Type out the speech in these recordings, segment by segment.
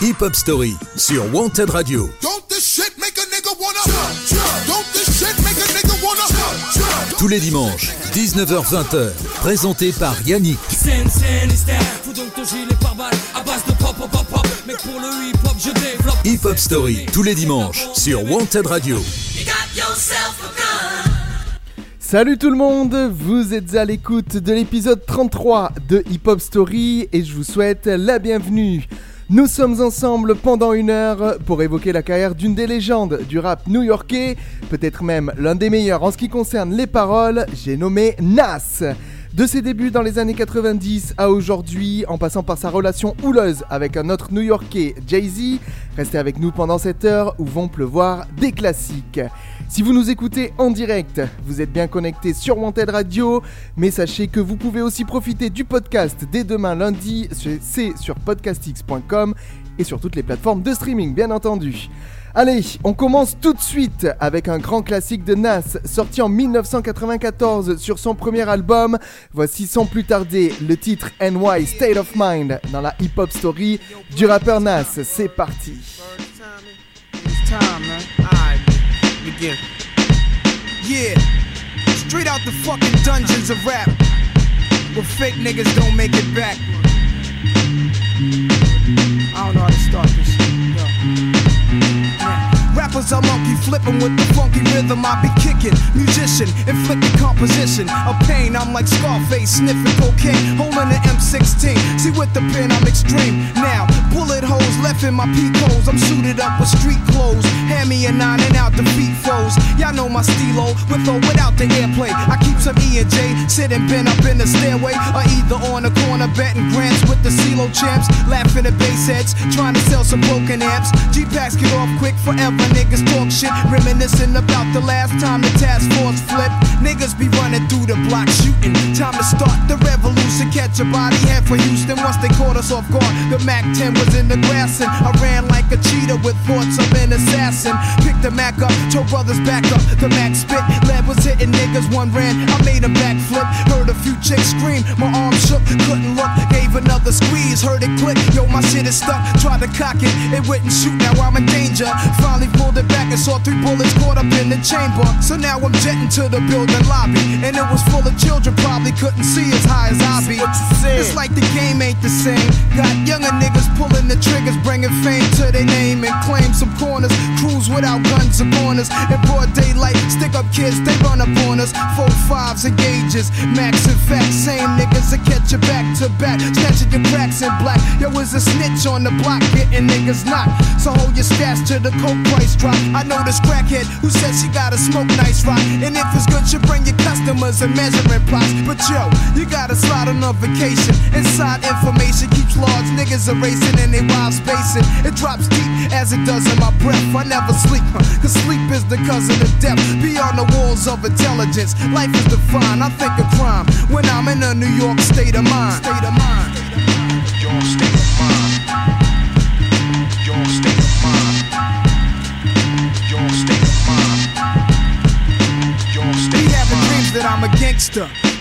Hip Hop Story sur Wanted Radio. Tous les dimanches, 19h-20h, présenté par Yannick. Hip Hop Story, tous les dimanches, sur Wanted Radio. Salut tout le monde, vous êtes à l'écoute de l'épisode 33 de Hip Hop Story et je vous souhaite la bienvenue. Nous sommes ensemble pendant une heure pour évoquer la carrière d'une des légendes du rap new-yorkais, peut-être même l'un des meilleurs en ce qui concerne les paroles, j'ai nommé Nas. De ses débuts dans les années 90 à aujourd'hui, en passant par sa relation houleuse avec un autre New-Yorkais, Jay-Z, restez avec nous pendant cette heure où vont pleuvoir des classiques. Si vous nous écoutez en direct, vous êtes bien connecté sur Wanted Radio, mais sachez que vous pouvez aussi profiter du podcast dès demain lundi, c'est sur podcastx.com et sur toutes les plateformes de streaming bien entendu. Allez, on commence tout de suite avec un grand classique de Nas, sorti en 1994 sur son premier album. Voici sans plus tarder le titre NY State of Mind dans la hip-hop story du rappeur Nas. C'est parti. Yeah, straight out the fucking dungeons of rap, where fake niggas don't make it back. I don't know how to start this. Rappers are monkey flipping with the funky rhythm I be kicking. Musician, inflicting composition of pain. I'm like Scarface sniffing cocaine, holding an M16. See with the pen I'm extreme. Now bullet holes left in my peak holes. I'm suited up with street clothes. Hand me a nine and out the feet foes. Y'all know my stilo with or without the airplay. I keep some E and J sitting bent up in the stairway, or either on the corner betting grants with the CeeLo champs, laughing at bass heads, trying to sell some broken amps. G packs get off quick forever niggas talk shit, reminiscing about the last time the task force flipped. Niggas be running through the block shooting. Time to start the revolution, catch a body head for Houston. Once they caught us off guard, the MAC 10 was in the grass and I ran like a cheetah with thoughts of an assassin. Picked the Mac up, told brothers back up. The Mac spit, lead was hitting niggas. One ran, I made a backflip. Heard a few chicks scream, my arm shook, couldn't look. Gave another squeeze, heard it click. Yo, my shit is stuck. Tried to cock it, it wouldn't shoot. Now I'm in danger. Finally pulled it back and saw three bullets caught up in the chamber. So now I'm jetting to the building lobby. And it was full of children, probably couldn't see as high as I be. It's like the game ain't the same. Got younger niggas pulling the triggers, bringing fame to their name and claim some corners. Cruise without guns or corners. In broad daylight, stick up kids, they run up on us. Four fives and gauges, max and facts. Same niggas that catch you back to back. Snatching your cracks in black. Yo, is a snitch on the block, getting niggas knocked. So hold your stash to the coke price drop. I know this crackhead who said she gotta smoke nice rock. And if it's good, you bring your customers and measuring plots. But yo, you gotta slide on a vacation. Inside information keeps large niggas erasing and they wives spacing. It drops deep as it does in my breath. I never sleep, huh? cause sleep is the cousin of death. Beyond the walls of intelligence, life is defined. I think crime when I'm in a New York state of mind. State of mind. Your state of mind. Your state of mind. Your state of mind. Your state of having dreams that I'm a gangster.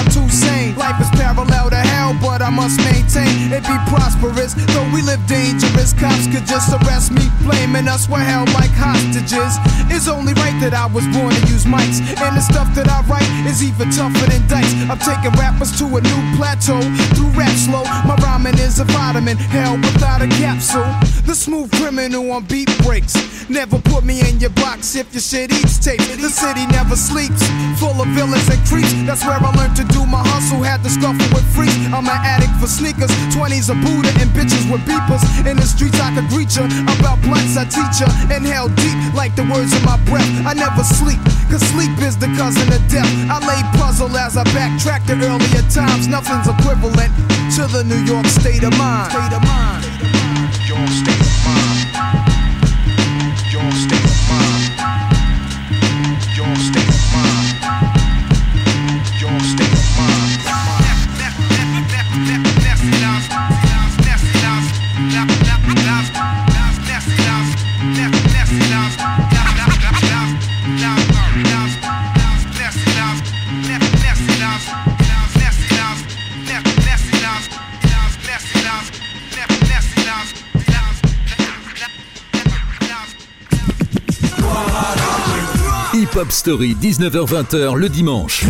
I'm too sane. Life is parallel to hell, but I must maintain it be prosperous. Though we live dangerous, cops could just arrest me, blaming us we're held like hostages. It's only right that I was born to use mics, and the stuff that I write is even tougher than dice. I'm taking rappers to a new plateau through rap slow. My rhyming is a vitamin, hell without a capsule. The smooth criminal on beat breaks. Never put me in your box if your shit eats tape. The city never sleeps, full of villains and creeps. That's where I learned to do my hustle. Had to scuffle with freaks. I'm an addict for sneakers, 20s a Buddha and bitches with beepers. In the streets I could greet ya. About blunts I teach ya. Inhale deep like the words in my breath. I never sleep, cause sleep is the cousin of death. I lay puzzle as I backtrack to earlier times. Nothing's equivalent to the New York state of mind. State of mind. State of mind. Hip Hop Story, 19h-20h le dimanche.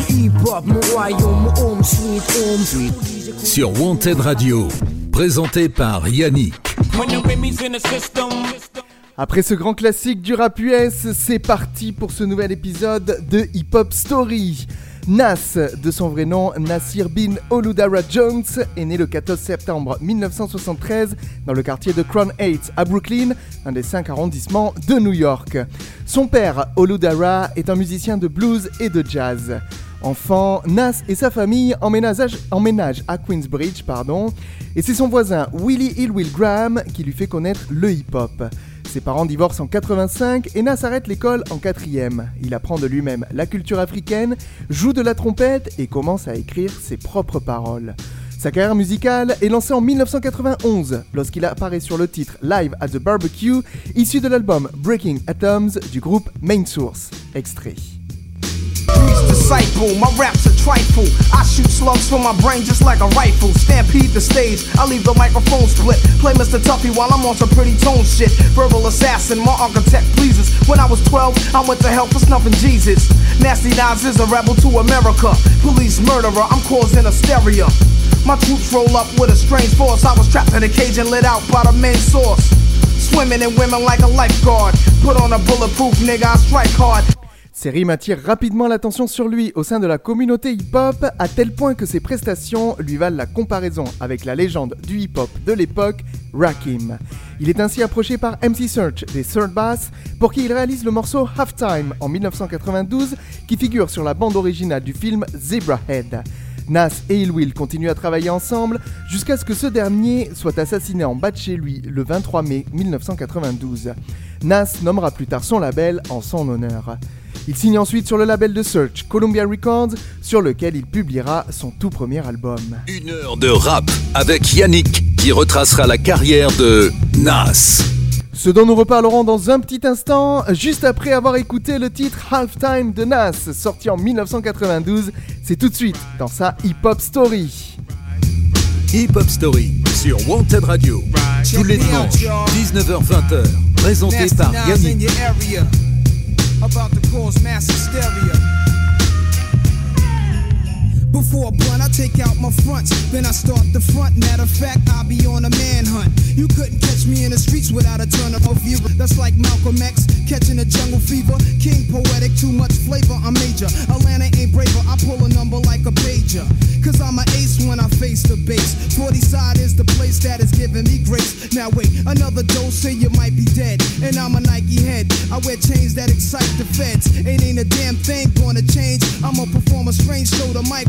Sur Wanted Radio. Présenté par Yannick. Après ce grand classique du rap US, c'est parti pour ce nouvel épisode de Hip Hop Story. Nas, de son vrai nom Nasir bin Oludara Jones, est né le 14 septembre 1973 dans le quartier de Crown Heights à Brooklyn, un des cinq arrondissements de New York. Son père, Oludara, est un musicien de blues et de jazz. Enfant, Nas et sa famille emménagent, à Queensbridge, pardon, et c'est son voisin Willie Hillwill Graham qui lui fait connaître le hip-hop. Ses parents divorcent en 85 et Nas arrête l'école en quatrième. Il apprend de lui-même la culture africaine, joue de la trompette et commence à écrire ses propres paroles. Sa carrière musicale est lancée en 1991 lorsqu'il apparaît sur le titre Live at the Barbecue, issu de l'album Breaking Atoms du groupe Main Source. Extrait. Disciple. My raps are trifle. I shoot slugs from my brain just like a rifle. Stampede the stage. I leave the microphone split. Play Mr. Tuffy while I'm on some pretty tone shit. Verbal assassin, my architect pleases. When I was 12, I went to hell for snuffing Jesus. Nasty Nas is a rebel to America. Police murderer, I'm causing hysteria. My troops roll up with a strange force. I was trapped in a cage and lit out by the main source. Swimming in women like a lifeguard. Put on a bulletproof nigga, I strike hard. Ces rimes attirent rapidement l'attention sur lui au sein de la communauté hip-hop, à tel point que ses prestations lui valent la comparaison avec la légende du hip-hop de l'époque, Rakim. Il est ainsi approché par MC Search des Third Bass, pour qui il réalise le morceau Halftime en 1992, qui figure sur la bande originale du film Zebrahead. Nas et Il Will continuent à travailler ensemble jusqu'à ce que ce dernier soit assassiné en bas de chez lui le 23 mai 1992. Nas nommera plus tard son label en son honneur. Il signe ensuite sur le label de Search, Columbia Records, sur lequel il publiera son tout premier album. Une heure de rap avec Yannick qui retracera la carrière de Nas. Ce dont nous reparlerons dans un petit instant, juste après avoir écouté le titre Halftime de Nas, sorti en 1992, c'est tout de suite dans sa hip-hop story. Hip Hop Story sur Wanted Radio. Tous les dimanches, 19h-20h. Présenté par Yannick. About to cause mass hysteria. Before a blunt, I take out my fronts, then I start the front. Matter of fact, I'll be on a manhunt. You couldn't catch me in the streets without a turn of view. That's like Malcolm X catching a jungle fever. King poetic, too much flavor. I'm major. Atlanta ain't braver. I pull a number like a pager. Cause I'm an ace when I face the base. 40 side is the place that is giving me grace. Now wait, another dose, say you might be dead. And I'm a Nike head. I wear chains that excite the feds. Ain't ain't a damn thing gonna change. I'ma perform a strange show. The mic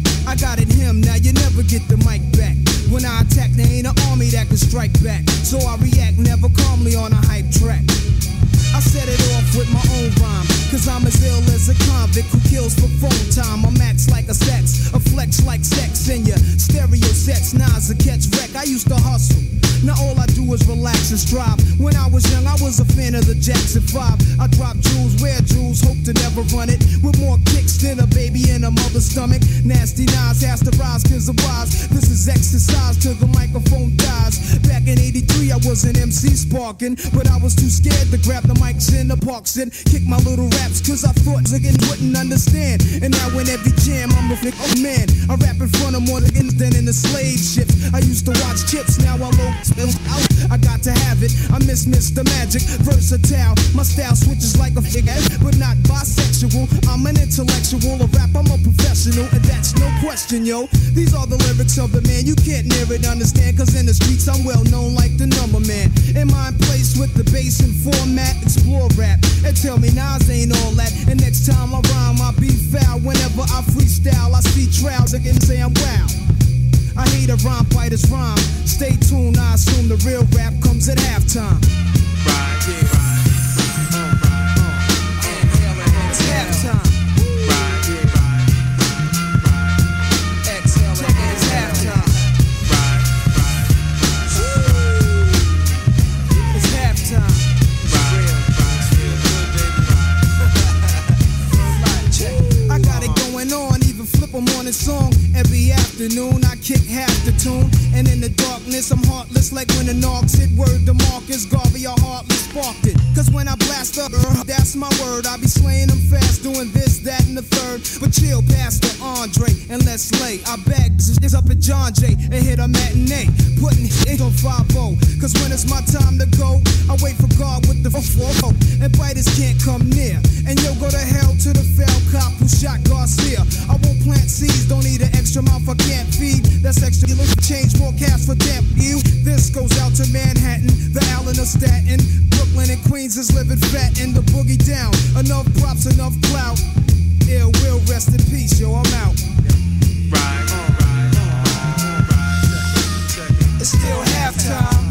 I got it him, now you never get the mic back. When I attack, there ain't an army that can strike back. So I react never calmly on a hype track. I set it off with my own rhyme. Cause I'm as ill as a convict who kills for phone time. I'm max like a sex, a flex like sex in your stereo sets. Nas a catch wreck. I used to hustle. Now all I do is relax and strive. When I was young, I was a fan of the Jackson 5. I drop jewels, wear jewels, hope to never run it. With more kicks than a baby in a mother's stomach. Nasty Nas has to rise cause of wise. This is exercise till the microphone dies. Back in 83, I was an MC sparking. But I was too scared to grab the mics in the parks and kick my little raps cause I thought niggas wouldn't understand. And now in every jam, I'm a oh man. I rap in front of more niggas than in the slave ships. I used to watch chips, now I out. I got to have it. I miss Mr. Magic, versatile. My style switches like a figure, but not bisexual. I'm an intellectual, a rap, I'm a professional, and that's no question, yo. These are the lyrics of the man you can't near it understand, cause in the streets I'm well known like the number man. In my place with the bass and format? Explore rap and tell me Nas ain't all that. And next time I rhyme, I'll be foul. Whenever I freestyle, I see trials again say I'm wow. I hate a rhyme fighter's rhyme. Stay tuned, I assume the real rap comes at halftime. Right, yeah. Afternoon. I kick half the tune, and in the darkness, I'm heartless like when the knocks hit. Word The Marcus Garvey, I heartless sparked it. Cause when I blast up, uh, that's my word. I be slaying them fast, doing this, that, and the third. But chill, Pastor Andre, and let's lay. I beg, it's up at John Jay and hit a matinee. Putting it on 5 Cause when it's my time to go, I wait for God with the 4 And biters can't come near. And yo, go to hell to the fell cop who shot Garcia. I won't plant seeds, don't need an extra mouth I can't feed. That's extra. Change more cash for damn you. This goes out to Manhattan, the Allen of Staten. Brooklyn and Queens is living fat in the boogie down. Enough props, enough clout. Ill will rest in peace, yo, I'm out. Right. It's still halftime.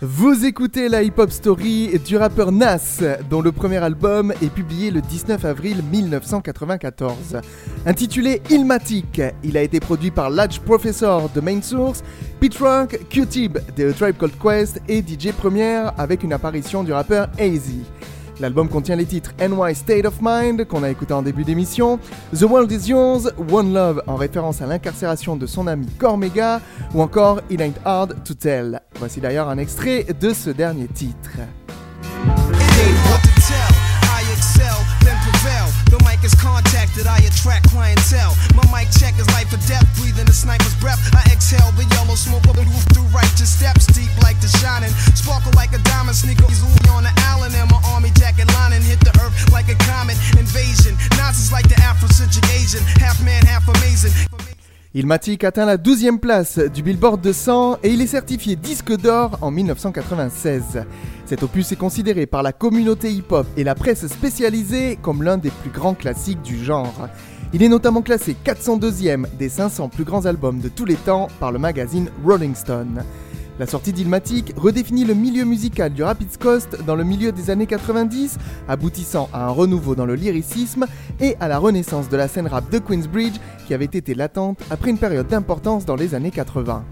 Vous écoutez la hip-hop story du rappeur Nas, dont le premier album est publié le 19 avril 1994. Intitulé Ilmatic, il a été produit par Ladge Professor de Main Source, Pete Rock, Q-Tip de Tribe Called Quest et DJ Premiere avec une apparition du rappeur AZ. L'album contient les titres NY State of Mind, qu'on a écouté en début d'émission, The World Is Yours, One Love en référence à l'incarcération de son ami Cormega, ou encore It Ain't Hard to Tell. Voici d'ailleurs un extrait de ce dernier titre. Ilmatic atteint la 12e place du Billboard 200 et il est certifié disque d'or en 1996. Cet opus est considéré par la communauté hip-hop et la presse spécialisée comme l'un des plus grands classiques du genre. Il est notamment classé 402e des 500 plus grands albums de tous les temps par le magazine Rolling Stone. La sortie d'Ilmatic redéfinit le milieu musical du Rapids Coast dans le milieu des années 90, aboutissant à un renouveau dans le lyricisme et à la renaissance de la scène rap de Queensbridge qui avait été latente après une période d'importance dans les années 80.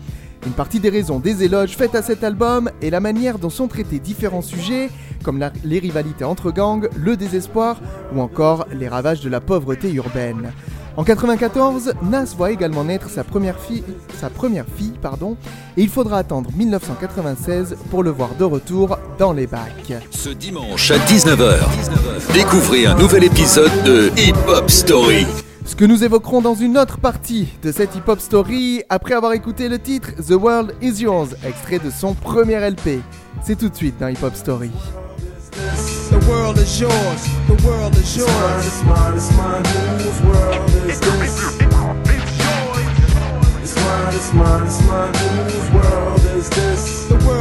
Une partie des raisons des éloges faites à cet album est la manière dont sont traités différents sujets, comme les rivalités entre gangs, le désespoir ou encore les ravages de la pauvreté urbaine. En 94, Nas voit également naître sa première fille, sa première fille pardon, et il faudra attendre 1996 pour le voir de retour dans les bacs. Ce dimanche à 19h, découvrez un nouvel épisode de Hip Hop Story. Ce que nous évoquerons dans une autre partie de cette hip-hop story après avoir écouté le titre The World Is Yours, extrait de son premier LP. C'est tout de suite dans Hip Hop Story. The world is yours. The world is yours. It's mine, it's mine, whose world is this? It's mine, it's mine, it's mine, whose world is this?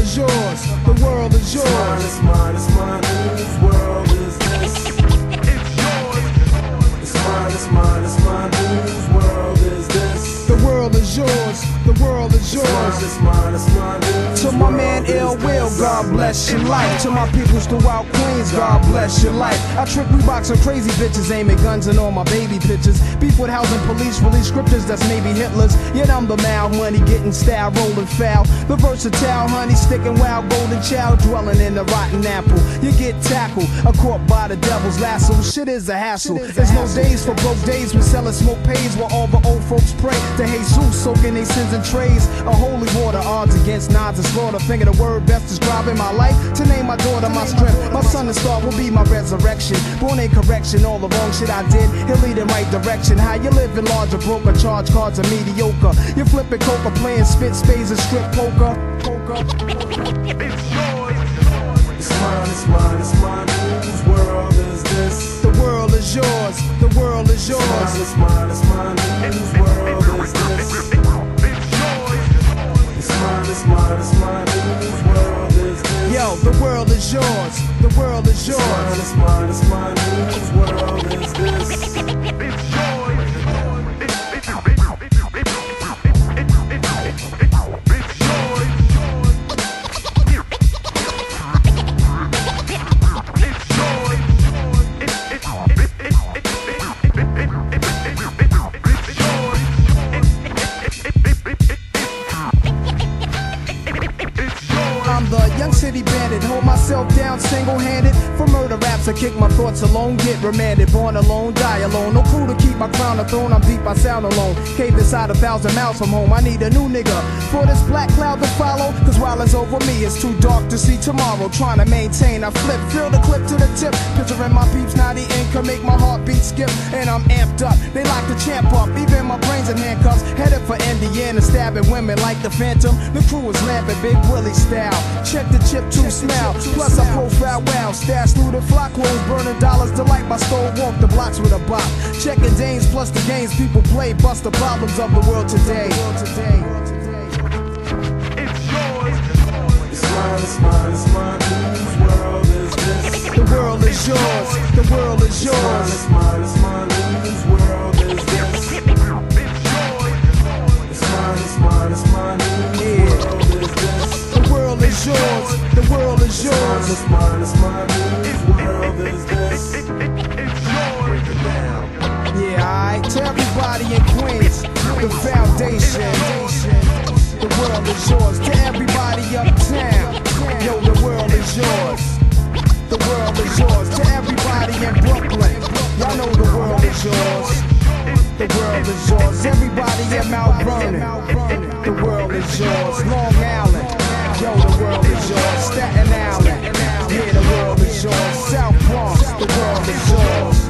The world is yours. The world is It's mine, yours. it's mine, it's mine, whose world is this? It's yours. It's mine, it's mine, it's mine, whose world is this? The world is yours. The world is It's mine, yours. it's mine, it's mine, To my man is Ill Will. God bless your life. To my peoples throughout Queens, God bless your life. I trick Reeboks on crazy bitches, aiming guns and all my baby pictures. Beef with housing police, release scriptures that's maybe Hitler's. Yet I'm the mal money, getting style, rolling foul. The versatile honey, sticking wild, golden child, dwelling in the rotten apple. You get tackled, a caught by the devil's lasso. Shit is a hassle. There's no days for broke days when selling smoke pays while all the old folks pray to Jesus, soaking their sins in trays. A holy water, odds against nods and slaughter. Finger the word best describing my life. To name my daughter my strength. My son and star will be my resurrection. Born in correction, all the wrong shit I did. He'll lead in right direction. How you living large or broke or charge cards are mediocre. You flipping coca, playing spit spades and strip poker. Poker. It's mine, it's mine, it's mine, whose world is this? The world is yours. The world is It's yours. mine, it's mine, it's mine, whose world World is this? Yo, the world is yours. The world is yours. mine, it's mine, world is this? Remanded. Born alone, die alone. No crew to keep my crown a throne, I'm deep, I sound alone. Cave inside a thousand miles from home, I need a new nigga. For this black cloud to follow, cause while it's over me, it's too dark to see tomorrow. Trying to maintain, I flip, fill the clip to the tip. Picturing my peeps, now the income make my heartbeat skip. And I'm amped up, they lock the champ up. Even my brains in handcuffs, headed for Indiana, stabbing women like the Phantom. The crew is lamping, Big Willie style. Check the chip to smell. Plus I profile wow. stash through the flock clothes, burning dollars to light my stove. Walk the blocks with a bop. Checking Danes plus the games people play, bust the problems of the world today. It's mine, it's mine, it's mine, whose world is this? The world is yours. The world is It's mine, yours. it's mine, it's mine, whose world is this? It's mine, it's mine, it's mine, whose world is this? The world is yours. The world is It's mine, yours. it's mine, it's mine, whose world is this? To everybody in Queens, the foundation. The world is yours. To everybody uptown, yo, the world is yours. The world is yours. To everybody in Brooklyn, y'all know the world is yours. The world is yours. Everybody in Mount Vernon, the world is yours. Long Island, yo, the world is yours. Staten Island, yeah, the world is yours. South Bronx, the world is yours.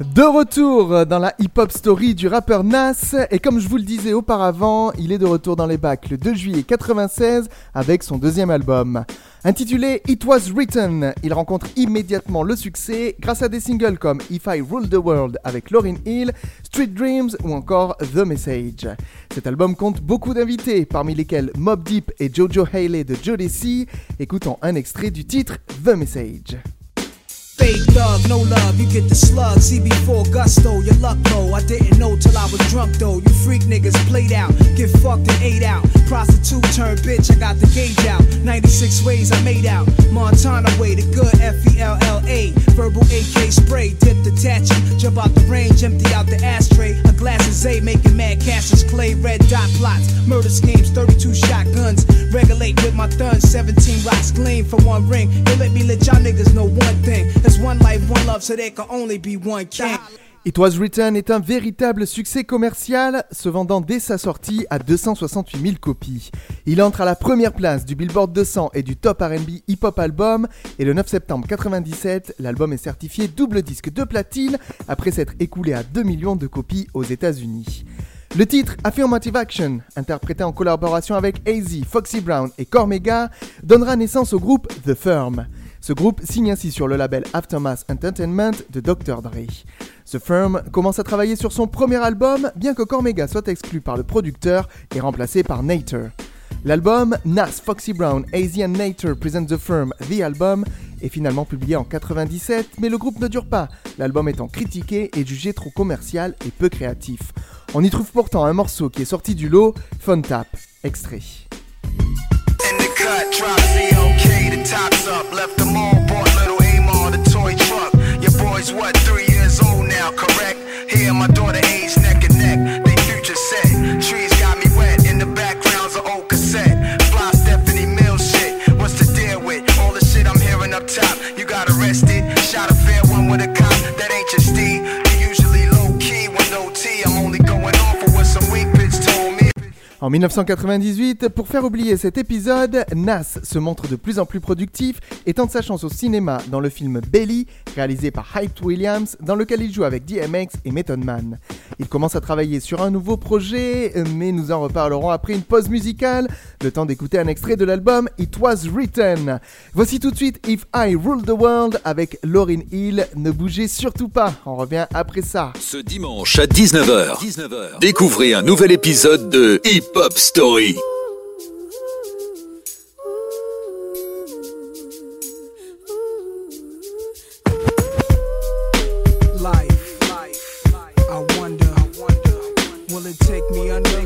De retour dans la hip-hop story du rappeur Nas, et comme je vous le disais auparavant, il est de retour dans les bacs le 2 juillet 96 avec son deuxième album. Intitulé It Was Written, il rencontre immédiatement le succès grâce à des singles comme If I Rule the World avec Lauryn Hill, Street Dreams ou encore The Message. Cet album compte beaucoup d'invités, parmi lesquels Mob Deep et Jojo Haley de Jodeci. Écoutons un extrait du titre The Message. Fake thug, no love, you get the slug. CB4 gusto, your luck low. I didn't know till I was drunk though. You freak niggas played out, get fucked and ate out. Prostitute turned bitch, I got the gauge out. 96 ways I made out. Montana way, the good F E L L A. Verbal AK spray, dip detaching. Jump out the range, empty out the ashtray. A glass of Zay, making mad cashes. Clay, red dot plots. Murder schemes, 32 shotguns. Regulate with my thun, 17 rocks gleam for one ring. You let me let y'all niggas know one thing. It Was Written est un véritable succès commercial, se vendant dès sa sortie à 268 000 copies. Il entre à la première place du Billboard 200 et du Top R&B Hip Hop Album, et le 9 septembre 97, l'album est certifié double disque de platine après s'être écoulé à 2 millions de copies aux États-Unis. Le titre Affirmative Action, interprété en collaboration avec AZ, Foxy Brown et Cormega, donnera naissance au groupe The Firm. Ce groupe signe ainsi sur le label Aftermath Entertainment de Dr. Dre. The Firm commence à travailler sur son premier album, bien que Cormega soit exclu par le producteur et remplacé par Nater. L'album Nas, Foxy Brown, AZ and Nater Present The Firm, The Album est finalement publié en 97, mais le groupe ne dure pas, l'album étant critiqué et jugé trop commercial et peu créatif. On y trouve pourtant un morceau qui est sorti du lot, Fun Tap, extrait. Cut, drop COK, the tops up. Left them all, bought little Amar, the toy truck. Your boy's what, three years old now, correct? Here, my daughter age neck. En 1998, pour faire oublier cet épisode, Nas se montre de plus en plus productif et tente sa chance au cinéma dans le film Belly, réalisé par Hype Williams, dans lequel il joue avec DMX et Method Man. Il commence à travailler sur un nouveau projet, mais nous en reparlerons après une pause musicale, le temps d'écouter un extrait de l'album It Was Written. Voici tout de suite If I Rule the World avec Lauryn Hill. Ne bougez surtout pas, on revient après ça. Ce dimanche à 19h, découvrez un nouvel épisode de Hip Hop Story. life. I wonder, will it take me under?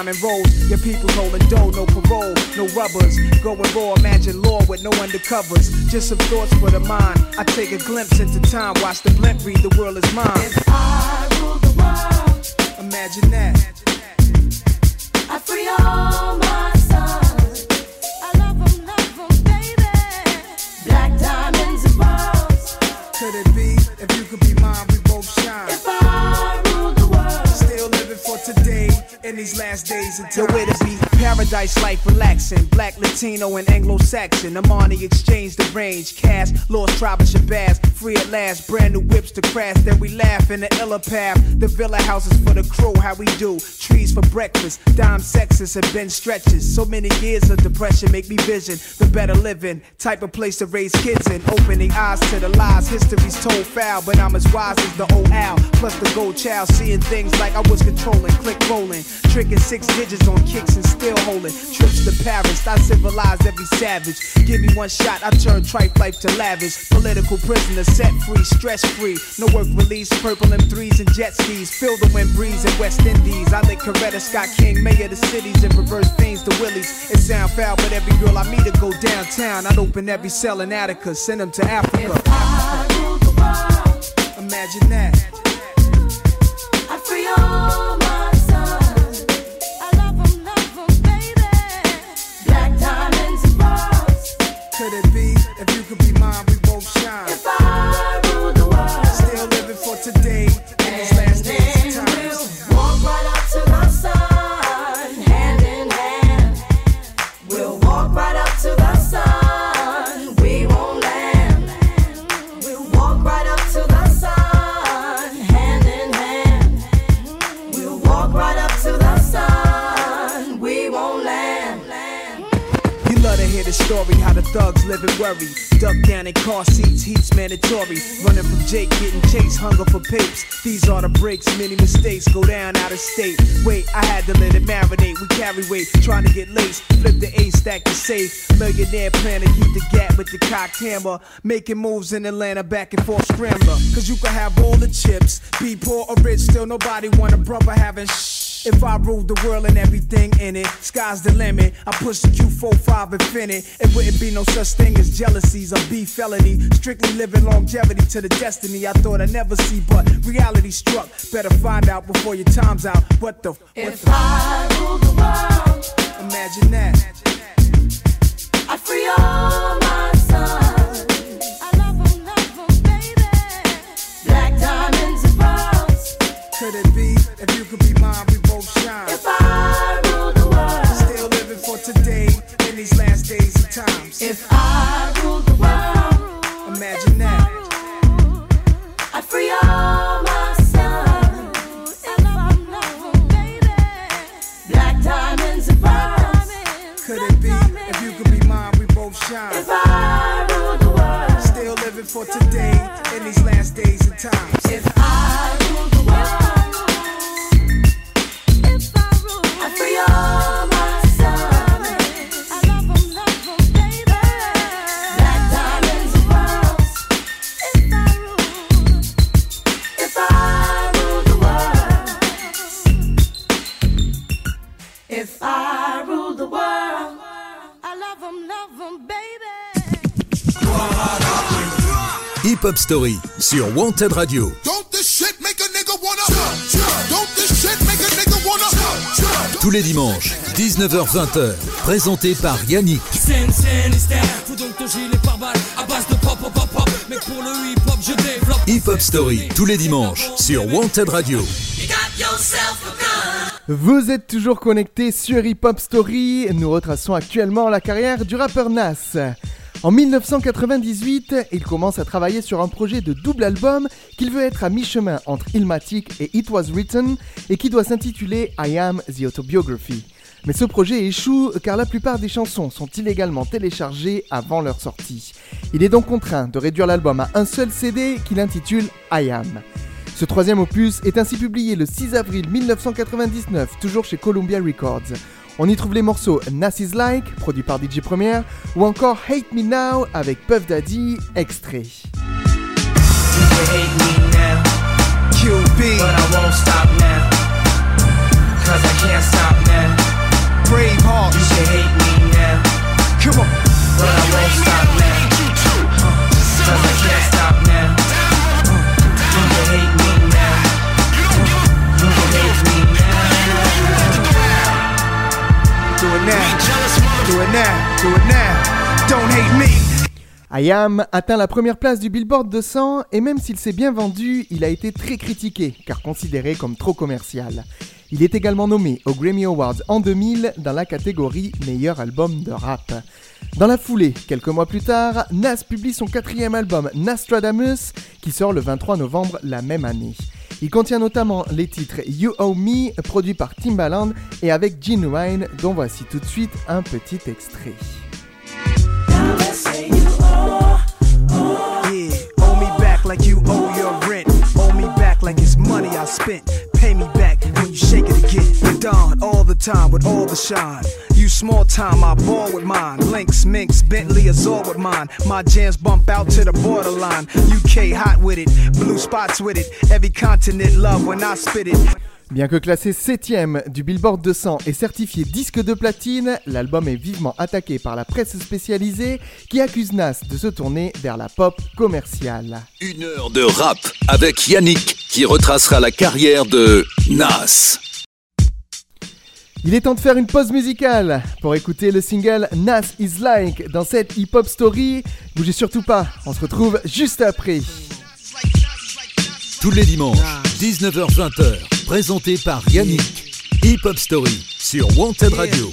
diamond rolls. Your people holding dough, no parole, no rubbers. Going raw, imagine law with no undercovers. Just some thoughts for the mind. I take a glimpse into time, watch the blimp read, the world is mine. I rule the world. Imagine that. I free all my sons. I love 'em, love 'em, baby. Black diamonds and pearls. Could it be? If you could be mine, these last days until where to be. Paradise life relaxing. Black, Latino, and Anglo Saxon. Armani exchange the range. Cash, lost tribe of Shabazz. Free at last. Brand new whips to crash. Then we laugh in the illa path. The villa houses for the crew. How we do. Trees for breakfast. Dime sexes have been stretches. So many years of depression make me vision the better living. Type of place to raise kids in. Opening eyes to the lies. History's told foul. But I'm as wise as the old owl. Plus the gold child. Seeing things like I was controlling. Click rolling. Tricking six digits on kicks and still holding. Trips to Paris. I civilized every savage. Give me one shot. I turn tripe life to lavish. Political prisoner set free. Stress free. No work release. Purple M3s and jet skis. Feel the wind breeze in West Indies. I lick Coretta Scott King, mayor of the cities, and reverse things to Willies. It sound foul, but every girl I meet to go downtown. I'd open every cell in Attica, send them to Africa. If I rule the world, Imagine that. I'd free all my Could it be if you could be mine, we both shine? Worry. Duck down in car seats, heat's mandatory. Running from Jake, getting chased, hunger for papes. These are the breaks, many mistakes go down out of state. Wait, I had to let it marinate. We carry weight, trying to get laced. Flip the A stack to safe. Millionaire plan to keep the gap with the cocked hammer. Making moves in Atlanta, back and forth scrambler. Cause you can have all the chips. Be poor or rich, still nobody want a brother having shh. If I ruled the world and everything in it, sky's the limit. I push the Q45 Infiniti. It wouldn't be no such thing as jealousies or beef felony. Strictly living longevity to the destiny I thought I'd never see, but reality struck. Better find out before your time's out. What the? What If the? I rule the world, Imagine that. I'd free all my sons. I love 'em, love 'em, baby. Black diamonds and pearls. Could it be if you could be mine, shine? If I rule the world, Still living for today in these last days and times. if I rule the world, Imagine that. I'd free all my sons. Black diamonds and pearls. Could it be if you could be mine, we both shine? If I rule the world, Still living for today in these last days and times. if I rule the world, Hip Hop Story sur Wanted Radio. Tous les dimanches, 19h-20h, présenté par Yannick. Scène, scène, style. Fous donc ton gilet par balle à base de pop, pop, pop, pop. Mais pour le hip hop, je développe. Hip Hop Story, tous les dimanches, sur Wanted Radio. You got yourself a gun. Vous êtes toujours connectés sur Hip Hop Story. Nous retraçons actuellement la carrière du rappeur Nas. En 1998, il commence à travailler sur un projet de double album qu'il veut être à mi-chemin entre Illmatic et It Was Written et qui doit s'intituler I Am the Autobiography. Mais ce projet échoue car la plupart des chansons sont illégalement téléchargées avant leur sortie. Il est donc contraint de réduire l'album à un seul CD qu'il intitule I Am. Ce troisième opus est ainsi publié le 6 avril 1999, toujours chez Columbia Records. On y trouve les morceaux Nas Is Like, produit par DJ Premier, ou encore Hate Me Now avec Puff Daddy, extrait. You can hate me now, QB, but I won't stop now. Cause I can't stop now. Braveheart. You can hate me now, Come on. but I won't stop now. Do it atteint la première place du Billboard 200 et même s'il s'est bien vendu, il a été très critiqué car considéré comme trop commercial. Il est également nommé aux Grammy Awards en 2000 dans la catégorie meilleur album de rap. Dans la foulée, quelques mois plus tard, Nas publie son quatrième album Nastradamus qui sort le 23 novembre la même année. Il contient notamment les titres You Owe Me, produit par Timbaland, et avec Genuine, dont voici tout de suite un petit extrait. Pay me back when you shake it again. Dawn all the time with all the shine. You small time, I ball with mine. Lynx, Minx, Bentley, Azor with mine. My jams bump out to the borderline. UK hot with it, blue spots with it. Every continent love when I spit it. Bien que classé 7ème du Billboard 200 et certifié disque de platine, l'album est vivement attaqué par la presse spécialisée qui accuse Nas de se tourner vers la pop commerciale. Une heure de rap avec Yannick qui retracera la carrière de Nas. Il est temps de faire une pause musicale pour écouter le single Nas is Like dans cette hip-hop story. Bougez surtout pas, on se retrouve juste après. Tous les dimanches, 19h-20h, présenté par Yannick. Hip Hop Story sur Wanted Radio.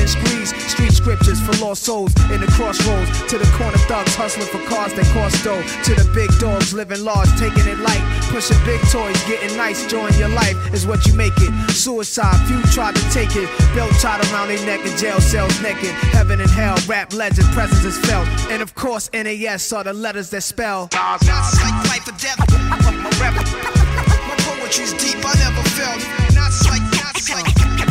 Street scriptures for lost souls in the crossroads. To the corner thugs hustling for cars that cost dough. To the big dogs living large, taking it light. Pushing big toys, getting nice, join your life is what you make it. Suicide, few tried to take it. Belt tied around their neck in jail cells naked. Heaven and hell, rap legend, presence is felt. And of course, NAS are the letters that spell. Life or death. My rap, my poetry's deep, I never felt. Like, Nas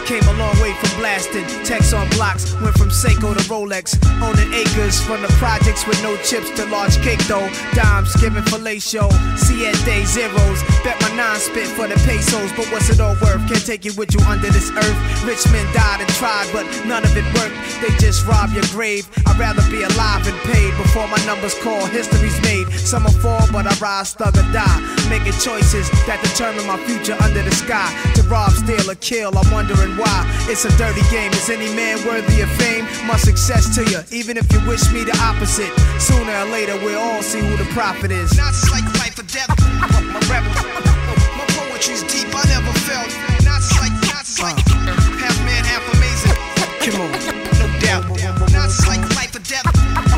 Came a long way from blasting. Text on blocks, went from Seiko to Rolex. Owning acres from the projects with no chips to large cake though. Dimes giving fellatio. Day zeros. Bet my nine spit for the pesos, but what's it all worth? Can't take you with you under this earth. Rich men died and tried, but none of it worked. They just rob your grave. I'd rather be alive and paid before my numbers call. History's made. Some will fall, but I rise, thug or die. Making choices that determine my future under the sky. To rob, steal, or kill, I'm wondering why. It's a dirty game. Is any man worthy of fame? My success to you, even if you wish me the opposite. Sooner or later, we'll all see who the prophet is. Not like life or death. My rap, my poetry's deep. I never felt. Not like, not like half man, half amazing. Come on, no doubt. Not like life or death.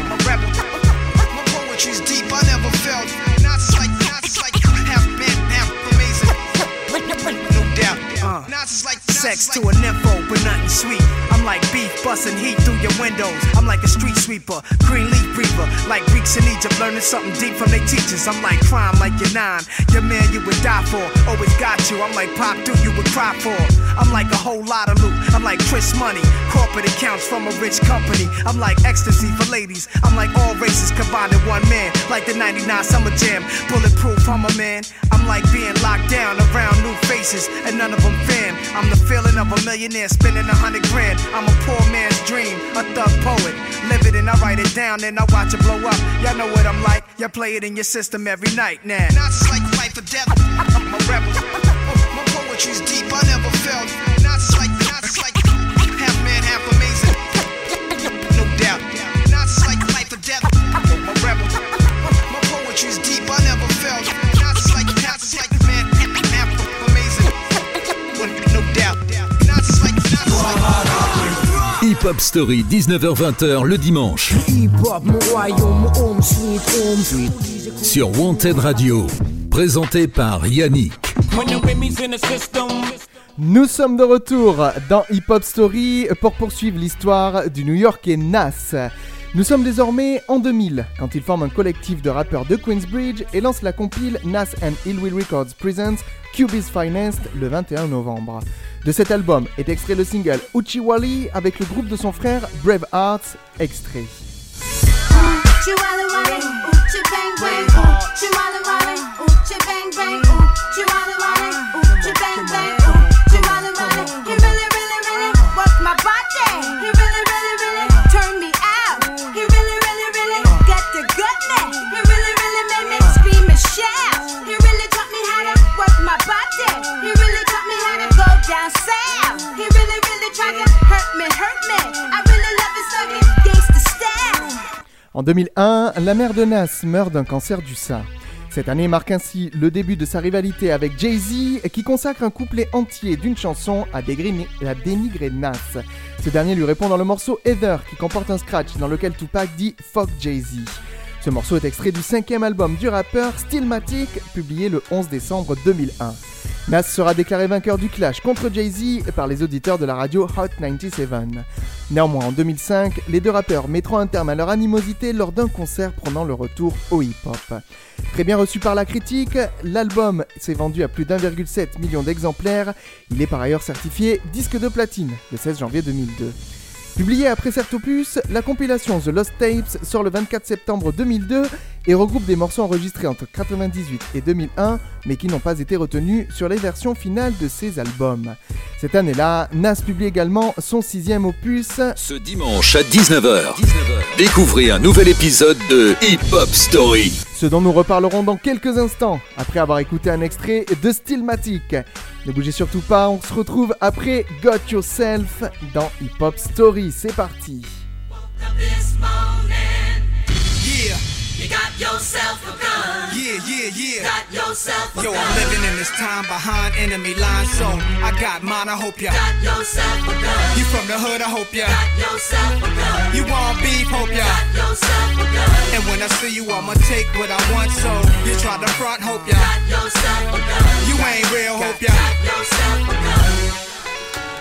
My rap, my poetry's deep. I never felt. Not like, not like half man, half amazing. No doubt. Uh. Sex to a nympho, nothing sweet. I'm like beef busting heat through your windows. I'm like a street sweeper, green leaf breather. Like Greeks in Egypt, learning something deep from their teachers. I'm like crime, like you're nine. Your man you would die for, always got you. I'm like pop, do you would cry for. I'm like a whole lot of loot. I'm like Chris Money, corporate accounts from a rich company. I'm like ecstasy for ladies. I'm like all races combined in one man. Like the 99 Summer Jam, bulletproof. I'm a man. I'm like being locked down around new faces, and none of them fan. I'm the feeling of a millionaire spending a hundred grand. I'm a poor man's dream, a thug poet. Live it and I write it down, and I watch it blow up. Y'all know what I'm like. Y'all play it in your system every night now. Not like life or death. I'm a rebel. My poetry's deep. I never felt. Not like, like like. Hip Hop Story, 19h-20h le dimanche Hip-hop, mon royaume, home sweet home. sur Wanted Radio. Présenté par Yannick. When the Remy's in the system. Nous sommes de retour dans Hip Hop Story pour poursuivre l'histoire du New Yorkais Nas. Nous sommes désormais en 2000 quand il forme un collectif de rappeurs de Queensbridge et lance la compile Nas and Ill Will Records Presents Cubi's Finest le 21 novembre. De cet album est extrait le single Uchiwali avec le groupe de son frère Brave Hearts, extrait. En 2001, la mère de Nas meurt d'un cancer du sein. Cette année marque ainsi le début de sa rivalité avec Jay-Z, qui consacre un couplet entier d'une chanson à dénigrer Nas. Ce dernier lui répond dans le morceau Heather, qui comporte un scratch dans lequel Tupac dit Fuck Jay-Z. Ce morceau est extrait du cinquième album du rappeur Stillmatic, publié le 11 décembre 2001. Nas sera déclaré vainqueur du clash contre Jay-Z par les auditeurs de la radio Hot 97. Néanmoins, en 2005, les deux rappeurs mettront un terme à leur animosité lors d'un concert prenant le retour au hip-hop. Très bien reçu par la critique, l'album s'est vendu à plus d'1,7 million d'exemplaires. Il est par ailleurs certifié disque de platine le 16 janvier 2002. Publié après cet opus, la compilation The Lost Tapes sort le 24 septembre 2002 et regroupe des morceaux enregistrés entre 1998 et 2001, mais qui n'ont pas été retenus sur les versions finales de ces albums. Cette année-là, Nas publie également son sixième opus, Ce dimanche à 19h, découvrez un nouvel épisode de Hip Hop Story. ce dont nous reparlerons dans quelques instants, après avoir écouté un extrait de Stillmatic. Ne bougez surtout pas, on se retrouve après Got Yourself dans Hip Hop Story. C'est parti. This morning, Yeah, you got yourself a gun. yeah, yeah, yeah. Got yourself a Yo, gun. I'm living in this time behind enemy lines, so I got mine. I hope ya. Got yourself a gun. You from the hood? I hope ya. Got yourself a gun. You want beef? Hope ya. Got yourself a gun. And when I see you, I'ma take what I want. So you try to front? Hope ya. Got yourself a gun. You ain't real? Hope ya. Got yourself a gun.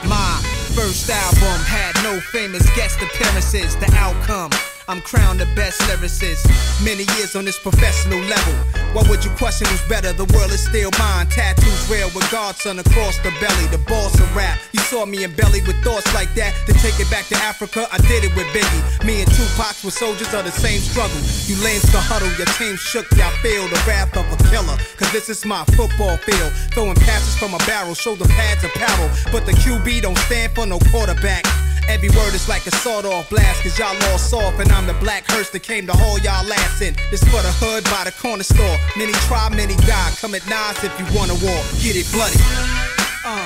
My first album had no famous guest appearances. The outcome. I'm crowned the best lyricist. Many years on this professional level. Why would you question who's better? The world is still mine. Tattoos real with God's Son across the belly. The boss of rap. You saw me in belly with thoughts like that. To take it back to Africa, I did it with Biggie. Me and Tupac were soldiers of the same struggle. You lames to huddle, your team shook, y'all feel the wrath of a killer. Cause this is my football field. Throwing passes from a barrel, shoulder pads apparel. But the QB don't stand for no quarterback. Every word is like a sawed off blast, cause y'all all soft, and I'm the black hearse that came to haul y'all ass in. This for the hood by the corner store. Many try, many die. Come at Nas if you wanna war. Get it bloody. Uh.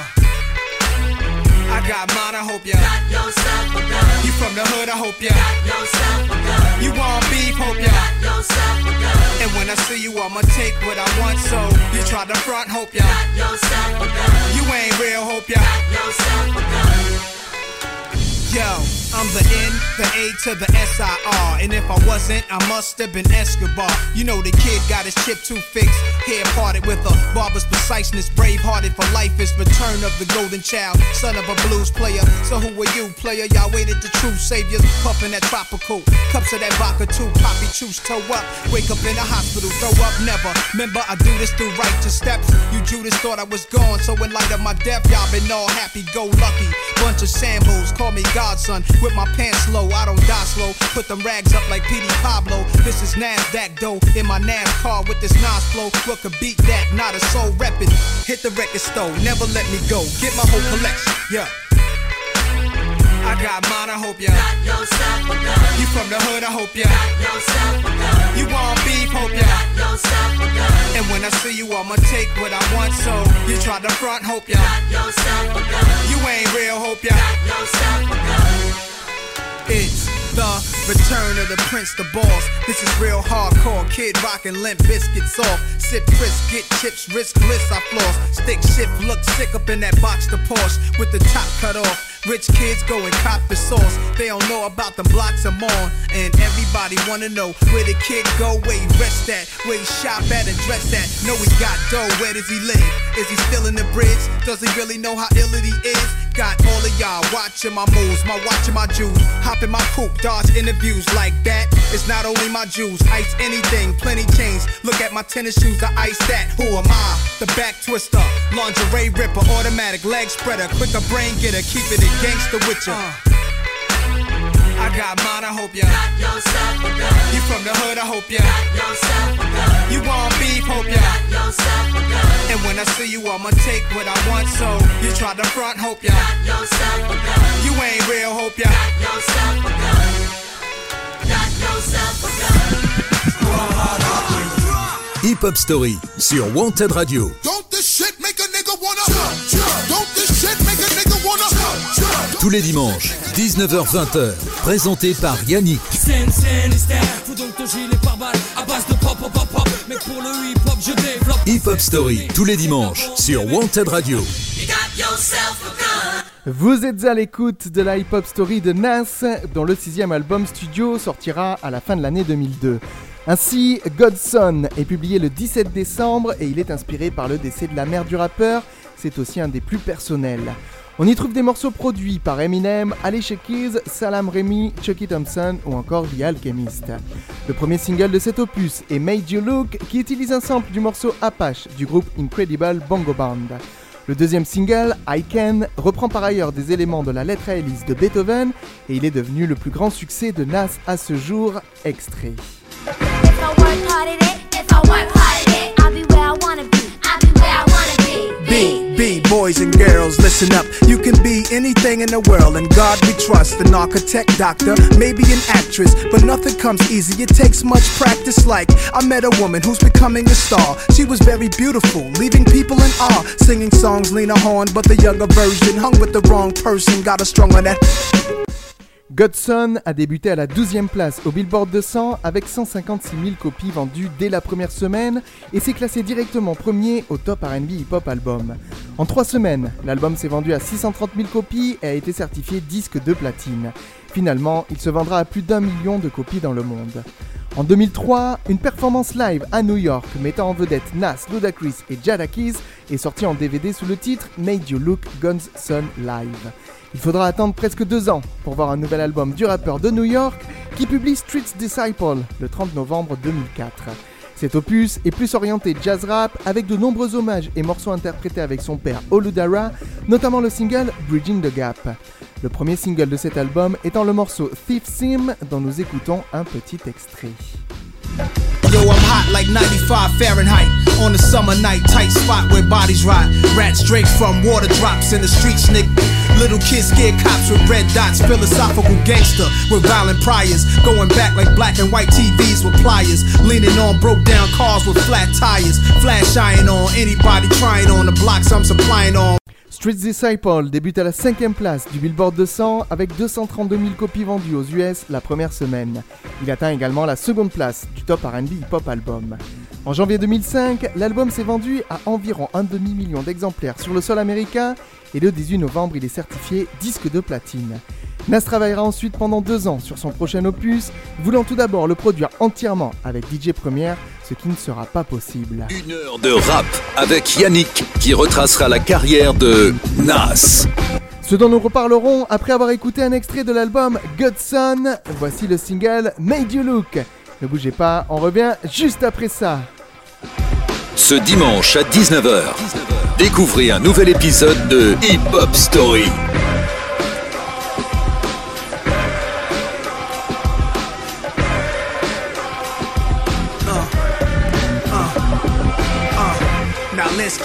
I got mine, I hope ya. Got yourself a gun. You from the hood, I hope ya. Got yourself a gun. You want beef, hope ya. Got yourself a gun. And when I see you, I'ma take what I want, so you try to front, hope ya. Got yourself a gun. You ain't real, hope ya. Got yourself a gun. Yo, I'm the N, the A to the S-I-R. And if I wasn't, I must have been Escobar. You know the kid got his chip too fixed. Hair parted with a barber's preciseness. Brave hearted for life is return of the golden child. Son of a blues player. So who are you, player? Y'all waited the true saviors. Puffin' that tropical. Cups of that vodka too. Poppy juice, toe up. Wake up in the hospital. Throw up never. Remember, I do this through righteous steps. You Judas thought I was gone. So in light of my death, y'all been all happy go lucky. Bunch of shambles. Call me God's Son. With my pants low. I don't die slow. Put them rags up like Petey Pablo. This is NASDAQ dough. In my NASCAR with this Nas flow. What could beat that? Not a soul reppin'. Hit the record store. Never let me go. Get my whole collection. Yeah. I got mine, I hope ya. Got yourself a gun. You from the hood, I hope ya. Got yourself a gun. You want beef, hope ya. Got yourself a gun. And when I see you, I'ma take what I want, so you try to front, hope ya. Got yourself a gun. You ain't real, hope ya. Got yourself a gun. It's the return of the prince, the boss. This is real hardcore. Kid rockin' limp biscuits off. Sip crisp, get chips, risk bliss, I floss. Stick shift, look sick up in that box, the Porsche with the top cut off. Rich kids go and cop the sauce. They don't know about the blocks I'm on. And everybody wanna know where the kid go, where he rest at, where he shop at and dress at. Know he got dough, where does he live? Is he still in the bridge? Does he really know how ill he is? Got all of y'all watching my moves, my watching my jewels. Hop in my coupe, dodge interviews like that. It's not only my jewels, ice anything, plenty chains. Look at my tennis shoes, I ice that. Who am I? The back twister, lingerie ripper, automatic leg spreader, quicker brain getter, keep it gangster with ya. Uh. I got mine, I hope ya. Got yourself a gun. You from the hood, I hope ya. Got yourself a gun. You want beef, hope ya. Got yourself a gun. And when I see you, I'ma take what I want, so you try to front, hope ya. Got yourself a gun. You ain't real, hope ya. Got yourself a gun. Got yourself a gun. Hip Hop Story sur Wanted Radio. Don't this shit make a nigga wanna? Don't this shit tous les dimanches, 19h-20h, présenté par Yannick. Scène, scène, hystère. Faut donc ton gilet par balle à base de pop, pop, pop, pop. Mais pour le hip hop, je développe. Hip Hop Story, tous les dimanches, sur Wanted Radio. Vous êtes à l'écoute de la hip-hop story de Nas, dont le sixième album studio sortira à la fin de l'année 2002. Ainsi, Godson est publié le 17 décembre et il est inspiré par le décès de la mère du rappeur. C'est aussi un des plus personnels. On y trouve des morceaux produits par Eminem, Alicia Keys, Salam Remy, Chucky Thompson ou encore The Alchemist. Le premier single de cet opus est Made You Look qui utilise un sample du morceau Apache du groupe Incredible Bongo Band. Le deuxième single, I Can, reprend par ailleurs des éléments de la lettre à Élise de Beethoven et il est devenu le plus grand succès de Nas à ce jour, extrait. Listen up. You can be anything in the world, and God we trust. An architect, doctor, maybe an actress, but nothing comes easy. It takes much practice. Like, I met a woman who's becoming a star. She was very beautiful, leaving people in awe. Singing songs, Lena Horne, but the younger version hung with the wrong person. Got her strung on that. Godson a débuté à la 12e place au Billboard 200 avec 156 000 copies vendues dès la première semaine et s'est classé directement premier au top RB Hip Hop Album. En trois semaines, l'album s'est vendu à 630 000 copies et a été certifié disque de platine. Finalement, il se vendra à plus d'un million de copies dans le monde. En 2003, une performance live à New York mettant en vedette Nas, Ludacris et Jadakiss est sortie en DVD sous le titre Made You Look Guns Live. Il faudra attendre presque deux ans pour voir un nouvel album du rappeur de New York qui publie Streets Disciple le 30 novembre 2004. Cet opus est plus orienté jazz rap avec de nombreux hommages et morceaux interprétés avec son père Oludara, notamment le single Bridging the Gap. Le premier single de cet album étant le morceau Thief Sim dont nous écoutons un petit extrait. Yo, I'm hot like 95 Fahrenheit on a summer night, tight spot where bodies rot. Rats straight from water drops in the streets, nigga. Little kids scared cops with red dots, philosophical gangster with violent priors. Going back like black and white TVs with pliers. Leaning on broke down cars with flat tires. Flash iron on anybody trying on the blocks I'm supplying on. Street Disciple débute à la 5ème place du Billboard 200 avec 232 000 copies vendues aux US la première semaine. Il atteint également la seconde place du top RB Hip Hop Album. En janvier 2005, l'album s'est vendu à environ un demi-million d'exemplaires sur le sol américain et le 18 novembre, il est certifié disque de platine. Nas travaillera ensuite pendant deux ans sur son prochain opus, voulant tout d'abord le produire entièrement avec DJ Première, ce qui ne sera pas possible. Une heure de rap avec Yannick qui retracera la carrière de Nas. Ce dont nous reparlerons après avoir écouté un extrait de l'album Godson. Voici le single Made You Look. Ne bougez pas, on revient juste après ça. Ce dimanche à 19h, découvrez un nouvel épisode de Hip Hop Story.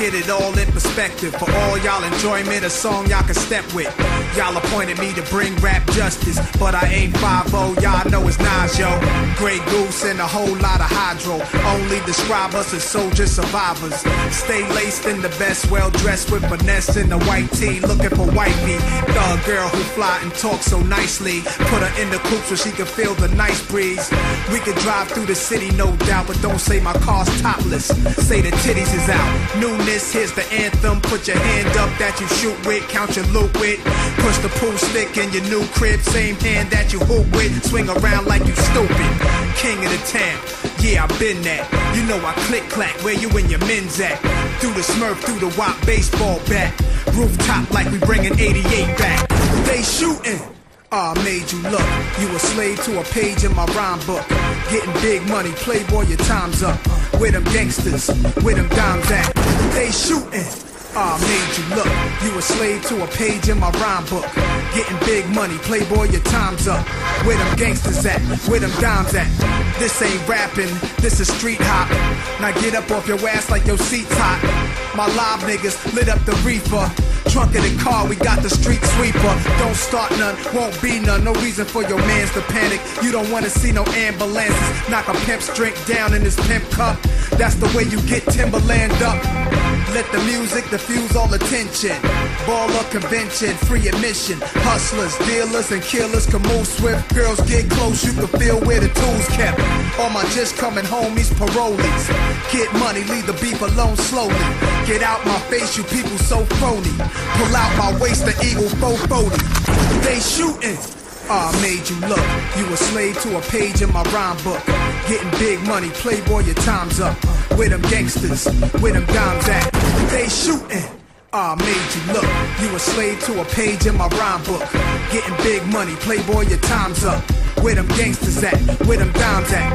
Get it all in perspective. For all y'all enjoyment, a song y'all can step with. Y'all appointed me to bring rap justice, but I ain't 5 y'all know it's Nas, yo. Grey Goose and a whole lot of hydro. Only describe us as soldier survivors. Stay laced in the best, well dressed with finesse in the white tee, looking for wifey. Thug girl who fly and talk so nicely. Put her in the coupe so she can feel the nice breeze. We could drive through the city, no doubt, but don't say my car's topless. Say the titties is out. Newness, here's the anthem. Put your hand up that you shoot with, count your loot with. Push the pool stick in your new crib, same hand that you hoop with. Swing around like you stupid. King of the town, yeah, I've been that. You know I click clack, where you and your men's at? Through the smurf, through the wop baseball bat. Rooftop like we bringing 88 back. They shooting. Ah, made you look. You a slave to a page in my rhyme book. Getting big money, playboy, your time's up. Where them gangsters, where them dimes at? They shooting. Ah, made you look. You a slave to a page in my rhyme book. Getting big money, playboy, your time's up. Where them gangsters at? Where them dimes at? This ain't rapping, this is street hop. Now get up off your ass like your seat's hot. My live niggas lit up the reefer. Trunk of the car, we got the street sweeper. Don't start none, won't be none. No reason for your mans to panic. You don't wanna see no ambulances. Knock a pimp's drink down in his pimp cup. That's the way you get Timberland up. Let the music diffuse all attention. Baller convention, free admission. Hustlers, dealers, and killers can move swift. Girls get close, you can feel where the tools kept. All my just coming homies, parolees. Get money, leave the beef alone slowly. Get out my face, you people so phony. Pull out my waist, the eagle 440. They shooting. Ah, I made you look. You a slave to a page in my rhyme book. Getting big money, playboy, your time's up. Where them gangsters, where them dimes at? They shooting. Ah, I made you look. You a slave to a page in my rhyme book. Getting big money, playboy, your time's up. Where them gangsters at? Where them dimes at?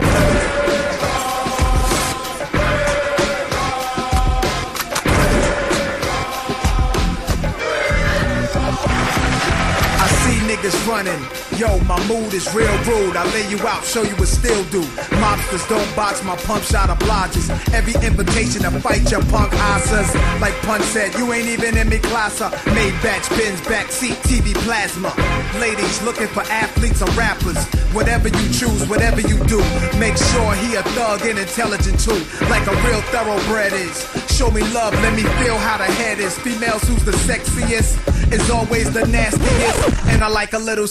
I see niggas running. Yo, my mood is real rude. I lay you out, show you what still do. Mobsters don't box my pump shot obliges. Every invitation to fight your punk asses. Like Pun said, you ain't even in me class. Made batch bins, backseat, TV plasma. Ladies looking for athletes or rappers. Whatever you choose, whatever you do, make sure he a thug and intelligent too. Like a real thoroughbred is. Show me love, let me feel how the head is. Females who's the sexiest is always the nastiest. And I like a little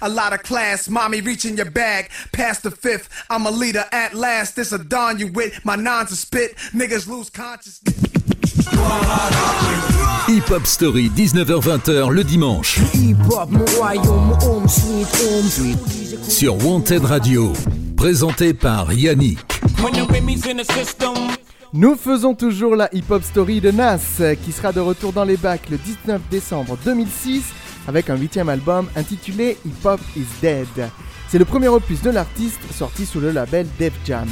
a lot of class. Mommy reaching your bag, past the fifth. I'm a leader at last. This a dawn you with. My nons a spit. Niggas lose consciousness. Hip Hop Story, 19h-20h le dimanche. Sur Wanted Radio. Présenté par Yannick. Nous faisons toujours la hip-hop story de Nas, qui sera de retour dans les bacs le 19 décembre 2006 avec un huitième album intitulé Hip Hop is Dead. C'est le premier opus de l'artiste sorti sous le label Def Jam.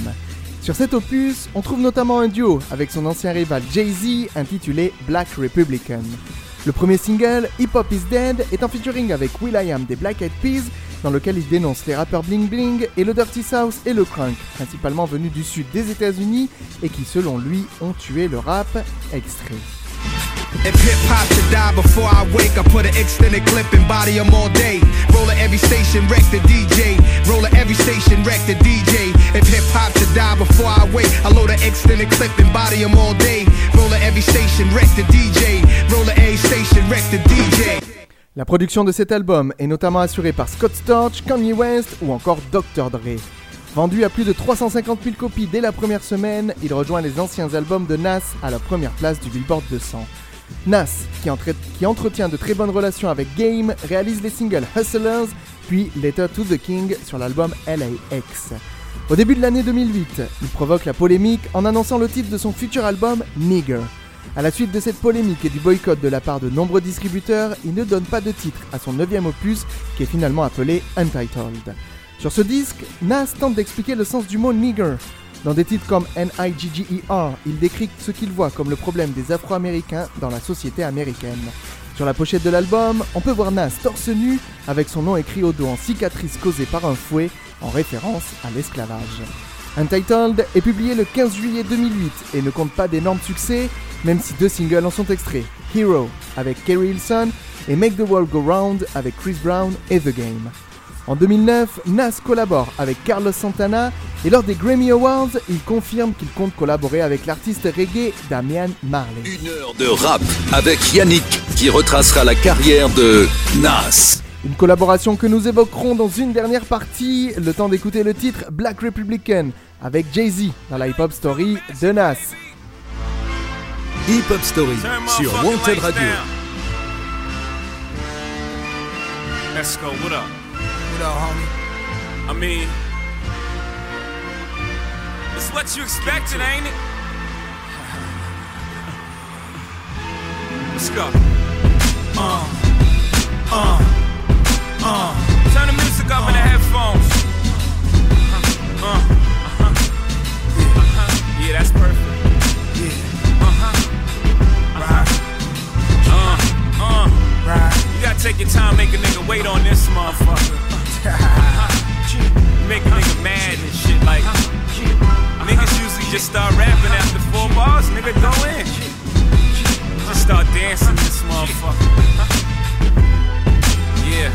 Sur cet opus, on trouve notamment un duo avec son ancien rival Jay-Z intitulé Black Republican. Le premier single, Hip Hop is Dead, est en featuring avec will.i.am des Black Eyed Peas, dans lequel il dénonce les rappeurs bling bling et le Dirty South et le crunk, principalement venus du sud des États-Unis et qui, selon lui, ont tué le rap. Extrait. If hip hop should die before I wake, I put an extended clip and body 'em all day. Roll at every station, wreck the DJ. Roll at every station, wreck the DJ. If hip hop should die before I wake, I load an extended clip and body 'em all day. Roll at every station, wreck the DJ. Roll at every station, wreck the DJ. La production de cet album est notamment assurée par Scott Storch, Kanye West ou encore Dr. Dre. Vendu à plus de 350 000 copies dès la première semaine, il rejoint les anciens albums de Nas à la première place du Billboard 200. Nas, qui, entre- qui entretient de très bonnes relations avec Game, réalise les singles Hustlers puis Letter to the King sur l'album LAX. Au début de l'année 2008, il provoque la polémique en annonçant le titre de son futur album Nigger. À la suite de cette polémique et du boycott de la part de nombreux distributeurs, il ne donne pas de titre à son neuvième opus qui est finalement appelé Untitled. Sur ce disque, Nas tente d'expliquer le sens du mot nigger. Dans des titres comme N-I-G-G-E-R, il décrit ce qu'il voit comme le problème des Afro-Américains dans la société américaine. Sur la pochette de l'album, on peut voir Nas torse nu avec son nom écrit au dos en cicatrice causée par un fouet en référence à l'esclavage. Untitled est publié le 15 juillet 2008 et ne compte pas d'énormes succès, même si deux singles en sont extraits. Hero avec Kerry Hilson et Make the World Go Round avec Chris Brown et The Game. En 2009, Nas collabore avec Carlos Santana et lors des Grammy Awards, il confirme qu'il compte collaborer avec l'artiste reggae Damian Marley. Une heure de rap avec Yannick qui retracera la carrière de Nas. Une collaboration que nous évoquerons dans une dernière partie, le temps d'écouter le titre Black Republican avec Jay-Z dans la hip-hop story de Nas. Hip Hop Story sur Wanted Radio. Let's go. What up? Up, homie? I mean, it's what you expected, ain't it? Let's go. Uh, uh, uh. Turn the music up in the headphones. Uh, uh, uh-huh. Uh-huh. Yeah, that's perfect. Yeah, Uh-huh. right, Uh, uh. right. You gotta take your time, make a nigga wait on this motherfucker. Make a nigga mad and shit. Like, niggas usually just start rapping after four bars, nigga, go in. Just start dancing this motherfucker. Yeah,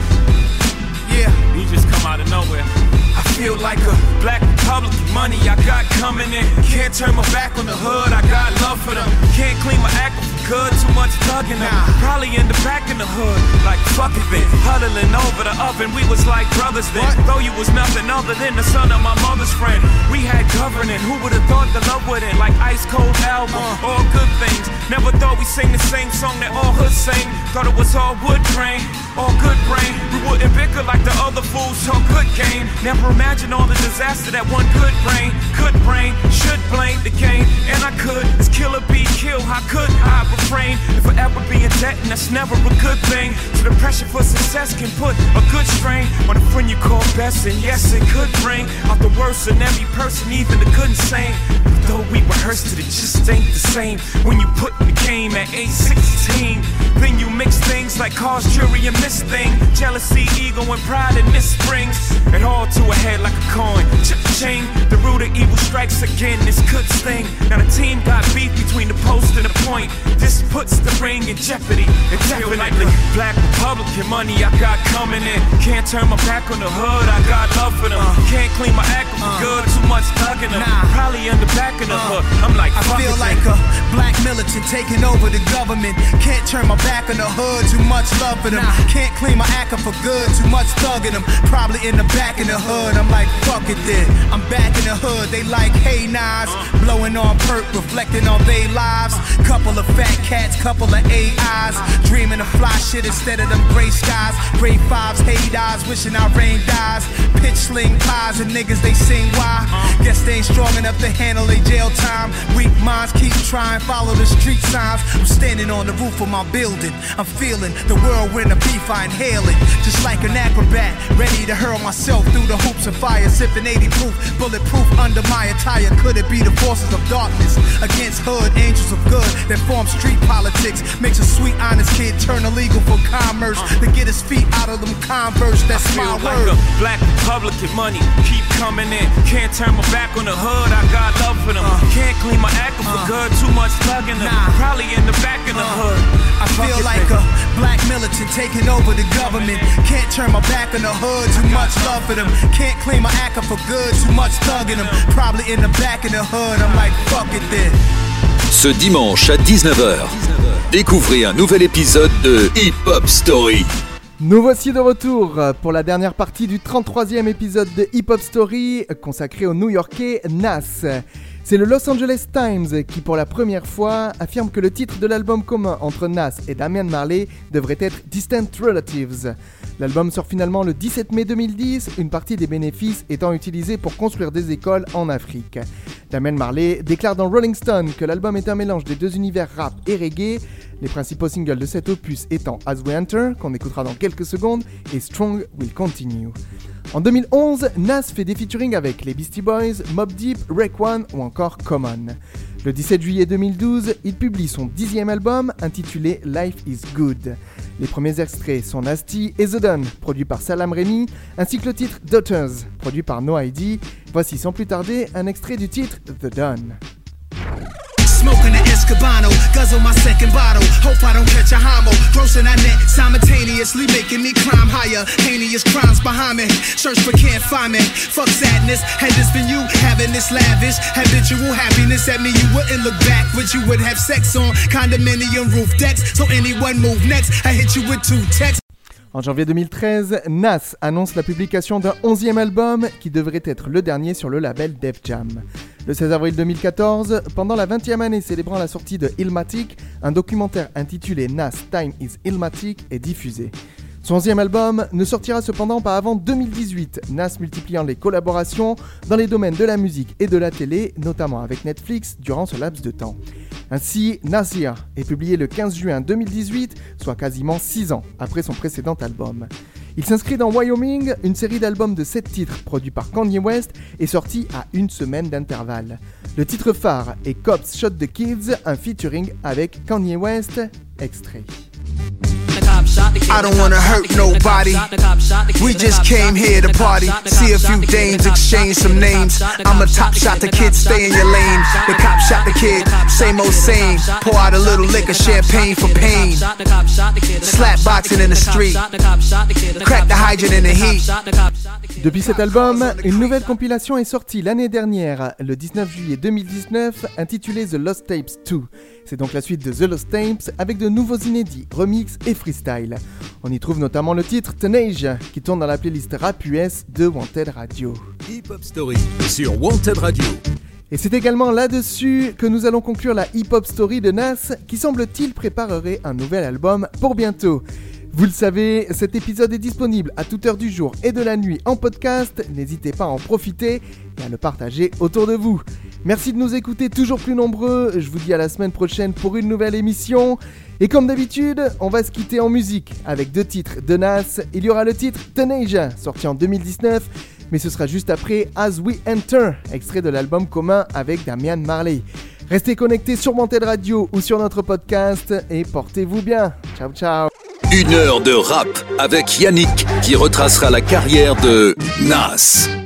Yeah, you just come out of nowhere. I feel like a Black Republican money I got coming in. Can't turn my back on the hood, I got love for them. Can't clean my act good, too much thugging them. Probably in the back in the hood, like fuck it, been huddling over the oven. We was like brothers then. Though you was nothing other than the son of my mother's friend. We had governing, who would have thought the love would end? Like ice cold album, uh. all good things. Never thought we sing the same song that all hoods sing. Thought it was all wood grain, all good brain. We wouldn't bicker like the other fools talk good game. Never imagined all the disaster that one could bring. Could bring, should blame the game. And I could, it's kill or be killed. How could I refrain? If I ever be in debt, and that's never a good thing. So the pressure for success can put a good strain on a friend you call best. And yes, it could bring out the worst in every person, even the good and sane. Though we rehearsed it, it just ain't the same. When you put in the game at age 16, then you mix things like cause, jury, and miss thing. Jealousy, ego, and pride, and miss springs. It all to a head like a coin. Cha-ching, the root of evil strikes again. This could sting. Now the team got beef between the post and the point. This puts the ring in jeopardy. It feel like the black Republican money I got coming in. Can't turn my back on the hood. I got love for them. Uh. Can't clean my act for uh. good. Too much thugging them. Probably in the back of the uh. hood. I'm like, I feel like a black militant taking over the government. Can't turn my back on the hood, too much love for them. Can't clean my act up for good, too much thugging them. Probably in the back of the hood, I'm like, fuck it then. I'm back in the hood, they like, hey, Nas. Blowing on perk, reflecting on they lives. Couple of fat cats, couple of AIs. Dreaming of fly shit instead of them gray skies. Gray fives, hate eyes, wishing our rain dies. Pitch sling pies and niggas, they sing why. Guess they ain't strong enough to handle a jail time. Weak minds keep trying, follow the street signs. I'm standing on the roof of my building. I'm feeling the whirlwind of beef, I inhale it. Just like an acrobat, ready to hurl myself through the hoops of fire. Sipping 80 proof, bulletproof under my attire. Could it be the forces of darkness against hood angels of good that form street politics? Makes a sweet, honest kid turn illegal for commerce uh. to get his feet out of them Converse. That's my feel like word. a black Republican money keep coming in. Can't turn my back on the hood. I got love for them. Uh. Can't clean my act up for uh. good. Too much thugging them. Probably in the back of the hood. I feel like a black militant taking over the government. Can't turn my back on the hood, too much love for them. Can't clean my for good, too much thugging them. Probably in the back of the hood, I'm like, fuck it then. Ce dimanche à 19h, découvrez un nouvel épisode de Hip Hop Story. Nous voici de retour pour la dernière partie du 33e épisode de Hip Hop Story consacré au New-Yorkais Nas. C'est le Los Angeles Times qui, pour la première fois, affirme que le titre de l'album commun entre Nas et Damian Marley devrait être Distant Relatives. L'album sort finalement le 17 mai 2010, une partie des bénéfices étant utilisée pour construire des écoles en Afrique. Damian Marley déclare dans Rolling Stone que l'album est un mélange des deux univers rap et reggae, les principaux singles de cet opus étant As We Enter, qu'on écoutera dans quelques secondes, et Strong Will Continue. En 2011, Nas fait des featuring avec les Beastie Boys, Mob Deep, One ou encore Common. Le 17 juillet 2012, il publie son dixième album intitulé Life is Good. Les premiers extraits sont Nasty et The Don, produit par Salam Remy, ainsi que le titre Daughters, produit par No ID. Voici sans plus tarder un extrait du titre The Don. Smoking an Escabano, guzzle my second bottle. Hope I don't catch a homo. Grossing that net simultaneously, making me climb higher. Heinous crimes behind me. Search but can't find me. Fuck sadness. Had this been you having this lavish, habitual happiness at me, you wouldn't look back, but you would have sex on condominium roof decks. So anyone move next, I hit you with two texts. En janvier 2013, Nas annonce la publication d'un onzième album qui devrait être le dernier sur le label Def Jam. Le 16 avril 2014, pendant la 20e année célébrant la sortie de Illmatic, un documentaire intitulé Nas Time is Illmatic est diffusé. Son onzième album ne sortira cependant pas avant 2018, Nas multipliant les collaborations dans les domaines de la musique et de la télé, notamment avec Netflix durant ce laps de temps. Ainsi, Nasir est publié le 15 juin 2018, soit quasiment 6 ans après son précédent album. Il s'inscrit dans Wyoming, une série d'albums de 7 titres produits par Kanye West et sorti à une semaine d'intervalle. Le titre phare est Cops Shot the Kids, un featuring avec Kanye West, extrait. I don't wanna hurt nobody. We just came here to party, see a few dames, exchange some names. I'm a top shot, the kid, stay in your lane. The cop shot the kid, same old same. Pour out a little liquor, champagne for pain. Slap boxing in the street, crack the hydrant in the heat. Depuis cet album, une nouvelle compilation est sortie l'année dernière, le 19 juillet 2019, intitulée The Lost Tapes 2. C'est donc la suite de The Lost Tapes avec de nouveaux inédits, remix et freestyle. On y trouve notamment le titre Tenasia qui tourne dans la playlist rap US de Wanted Radio. Hip Hop Story sur Wanted Radio. Et c'est également là-dessus que nous allons conclure la hip-hop story de Nas qui semble-t-il préparerait un nouvel album pour bientôt. Vous le savez, cet épisode est disponible à toute heure du jour et de la nuit en podcast. N'hésitez pas à en profiter et à le partager autour de vous. Merci de nous écouter toujours plus nombreux. Je vous dis à la semaine prochaine pour une nouvelle émission. Et comme d'habitude, on va se quitter en musique avec deux titres de Nas. Il y aura le titre Tenasia, sorti en 2019, mais ce sera juste après As We Enter, extrait de l'album commun avec Damian Marley. Restez connectés sur Montel Radio ou sur notre podcast et portez-vous bien. Ciao ciao. Une heure de rap avec Yannick qui retracera la carrière de Nas.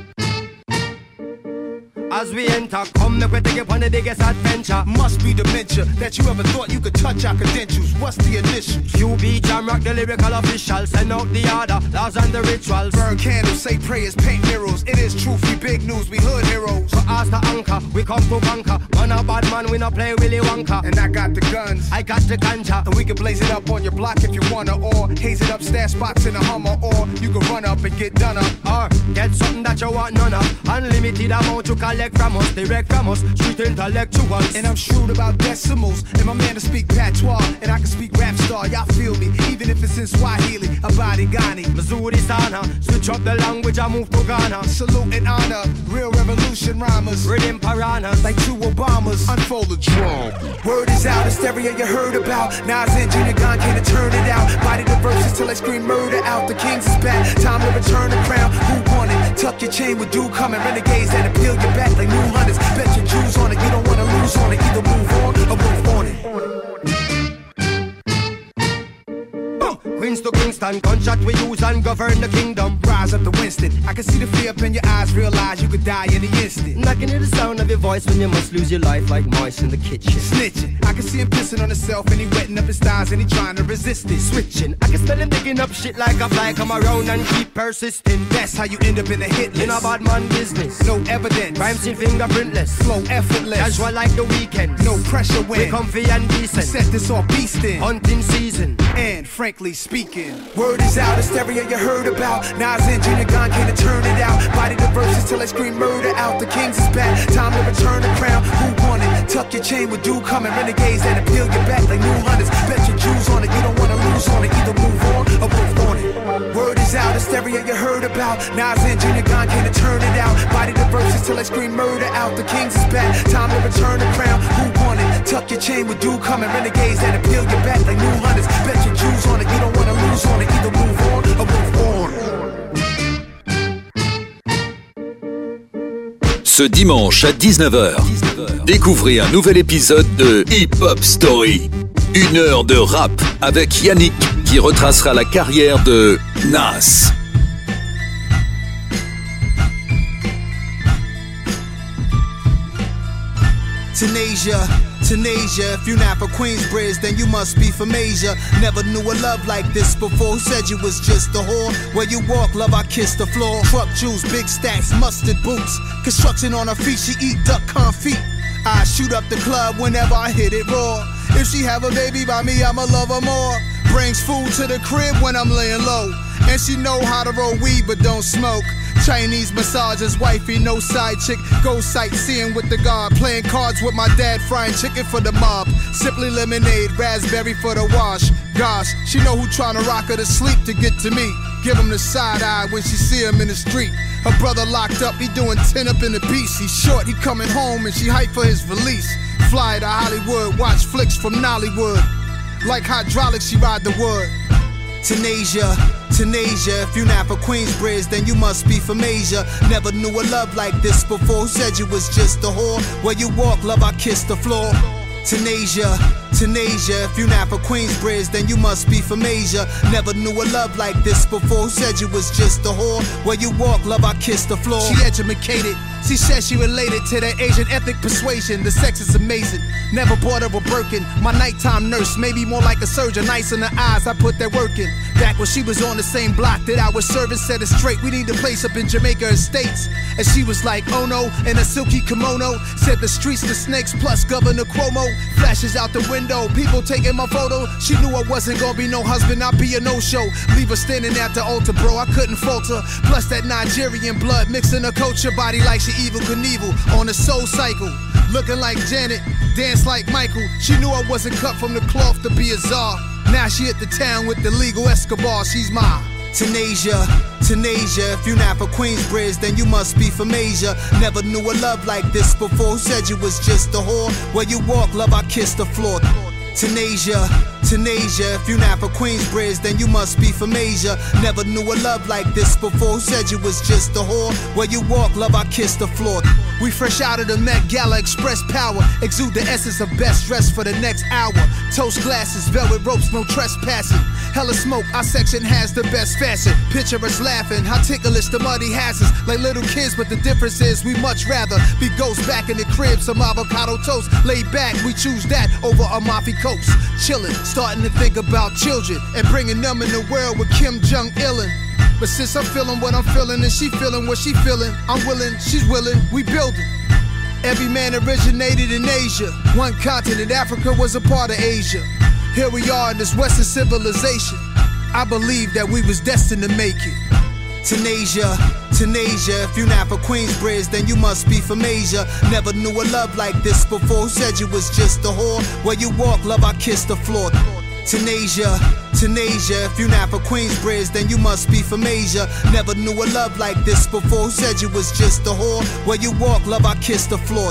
As we enter, come make we take it on the biggest adventure. Must be dementia that you ever thought you could touch our credentials. What's the initials? QB Jam Rock, the lyrical official. Send out the order, laws and the rituals. Burn candles, say prayers, paint murals. It is truth, we big news, we hood heroes. So as the anchor, we come to conquer. Man a bad man, we not play Willy Wonka. And I got the guns, I got the ganja. And we can blaze it up on your block if you wanna, or haze it up, stash spots in a Hummer, or you can run up and get done up. Or get something that you want none of. Unlimited amount you collect from us, direct from us, street intellectuals. And I'm shrewd about decimals, and my man to speak patois, and I can speak rap star, y'all feel me, even if it's in Swahili, Habari gani. Mzuri sana, switch up the language, I move to Ghana. Salute and honor, real revolution rhymers, rhythm piranhas, like two Obamas. Unfold the drum. Word is out, hysteria you heard about. Nas and Junior Gong can't turn it out. Body the verses till I scream murder out. The Kings is back, time to return the crown. Who won? Tuck your chain with dude coming, renegades that appeal your back like new hunters. Bet your Jews on it, you don't wanna lose on it. Either move on or move on it. Queens to Kingston, gunshot we use and govern the kingdom. Rise up to Winston. I can see the fear up in your eyes, realize you could die in an instant. And I can hear the sound of your voice when you must lose your life like mice in the kitchen. Snitching. I can see him pissing on himself and he wetting up his thighs and he trying to resist it. Switching, I can smell him digging up shit like a fly. Come around and keep persisting. That's how you end up in the hit list. In a bad man business. No evidence. Crime scene fingerprintless. Flow effortless. Casual like the weekend. No pressure when We comfy and we decent. set this off beastin'. Hunting season. And frankly speaking, word is out, hysteria you heard about. Nas and Junior Gong can't turn it out. Body the verses till I scream murder out. The Kings is back, time to return the crown. Who won it? Tuck your chain with dude coming. Renegades that appeal your back like new hunters. Bet your Jews on it, you don't wanna lose on it. Either move on or move on it. Word is out, hysteria you heard about. Nas and Junior Gong can't turn it out. Body the verses till I scream murder out. The Kings is back, time to return the crown. Who won it? Tuck your chain with dude coming. Renegades that appeal your back like new hunters. Bet your Jews on it, you don't wanna lose on it. Either move on or move on. Ce dimanche à 19h, découvrez un nouvel épisode de Hip Hop Story. Une heure de rap avec Yannick qui retracera la carrière de Nas. Tanasia, Tanasia. If you're not for Queensbridge, then you must be from Asia. Never knew a love like this before. Who said you was just a whore? Where you walk, love, I kiss the floor. Truck jewels, big stacks, mustard boots. Construction on her feet, she eat duck confit. I shoot up the club whenever I hit it raw. If she have a baby by me, I'ma love her more. Brings food to the crib when I'm laying low. And she know how to roll weed but don't smoke. Chinese massages, wifey, no side chick. Go sightseeing with the guard. Playing cards with my dad, frying chicken for the mob. Simply lemonade, raspberry for the wash. Gosh, she know who tryna rock her to sleep to get to me. Give him the side eye when she see him in the street. Her brother locked up, he doing 10 up in the beast. He's short, he coming home and she hype for his release. Fly to Hollywood, watch flicks from Nollywood. Like hydraulics, she ride the wood. Tanasia, Tanasia. If you're not for Queensbridge, then you must be from Asia. Never knew a love like this before. Who said you was just a whore? Where you walk, love, I kiss the floor. Tanasia, Tanasia, if you're not for Queensbridge, then you must be from Asia. Never knew a love like this before. Who said you was just a whore? Where you walk, love, I kiss the floor. She educated. She said she related to the Asian ethnic persuasion. The sex is amazing. Never bought her a Birkin. My nighttime nurse, maybe more like a surgeon. Nice in the eyes, I put that work in. Back when she was on the same block that I was serving, set it straight. We need a place up in Jamaica Estates. And she was like, oh no, in a silky kimono. Said the streets, the snakes, plus Governor Cuomo. Flashes out the window, people taking my photo. She knew I wasn't gonna be no husband, I'd be a no show. Leave her standing at the altar, bro, I couldn't falter. Plus that Nigerian blood mixing her culture body like she Evel Knievel on a soul cycle. Looking like Janet, dance like Michael. She knew I wasn't cut from the cloth to be a czar. Now she hit the town with the legal Escobar, she's my Tanasia, Tunisia. if you're not for Queensbridge, then you must be from Asia. Never knew a love like this before. Who said you was just a whore? Where you walk, love, I kiss the floor. Tanasia, Tanasia. if you're not for Queensbridge, then you must be from Asia. Never knew a love like this before. Who said you was just a whore? Where you walk, love, I kiss the floor. We fresh out of the Met Gala, express power. Exude the essence of best dress for the next hour. Toast glasses, velvet ropes, no trespassing. Hella smoke, our section has the best fashion. Picture us laughing, how ticklish the muddy us. Like little kids, but the difference is we much rather be ghosts back in the crib. Some avocado toast, laid back, we choose that over a Amalfi Coast. Chillin', starting to think about children and bringing them in the world with Kim Jong Ilin. But since I'm feeling what I'm feeling and she feeling what she feeling, I'm willing, she's willing, we building. Every man originated in Asia. One continent, Africa was a part of Asia. Here we are in this Western civilization. I believe that we was destined to make it. Tanasia, Tanasia, if you're not for Queensbridge, then you must be from Asia. Never knew a love like this before. Who said you was just a whore? Where you walk, love, I kiss the floor. Tanasia, Tanasia, if you're not for Queensbridge, then you must be from Asia. Never knew a love like this before. Who said you was just a whore? Where you walk, love, I kiss the floor.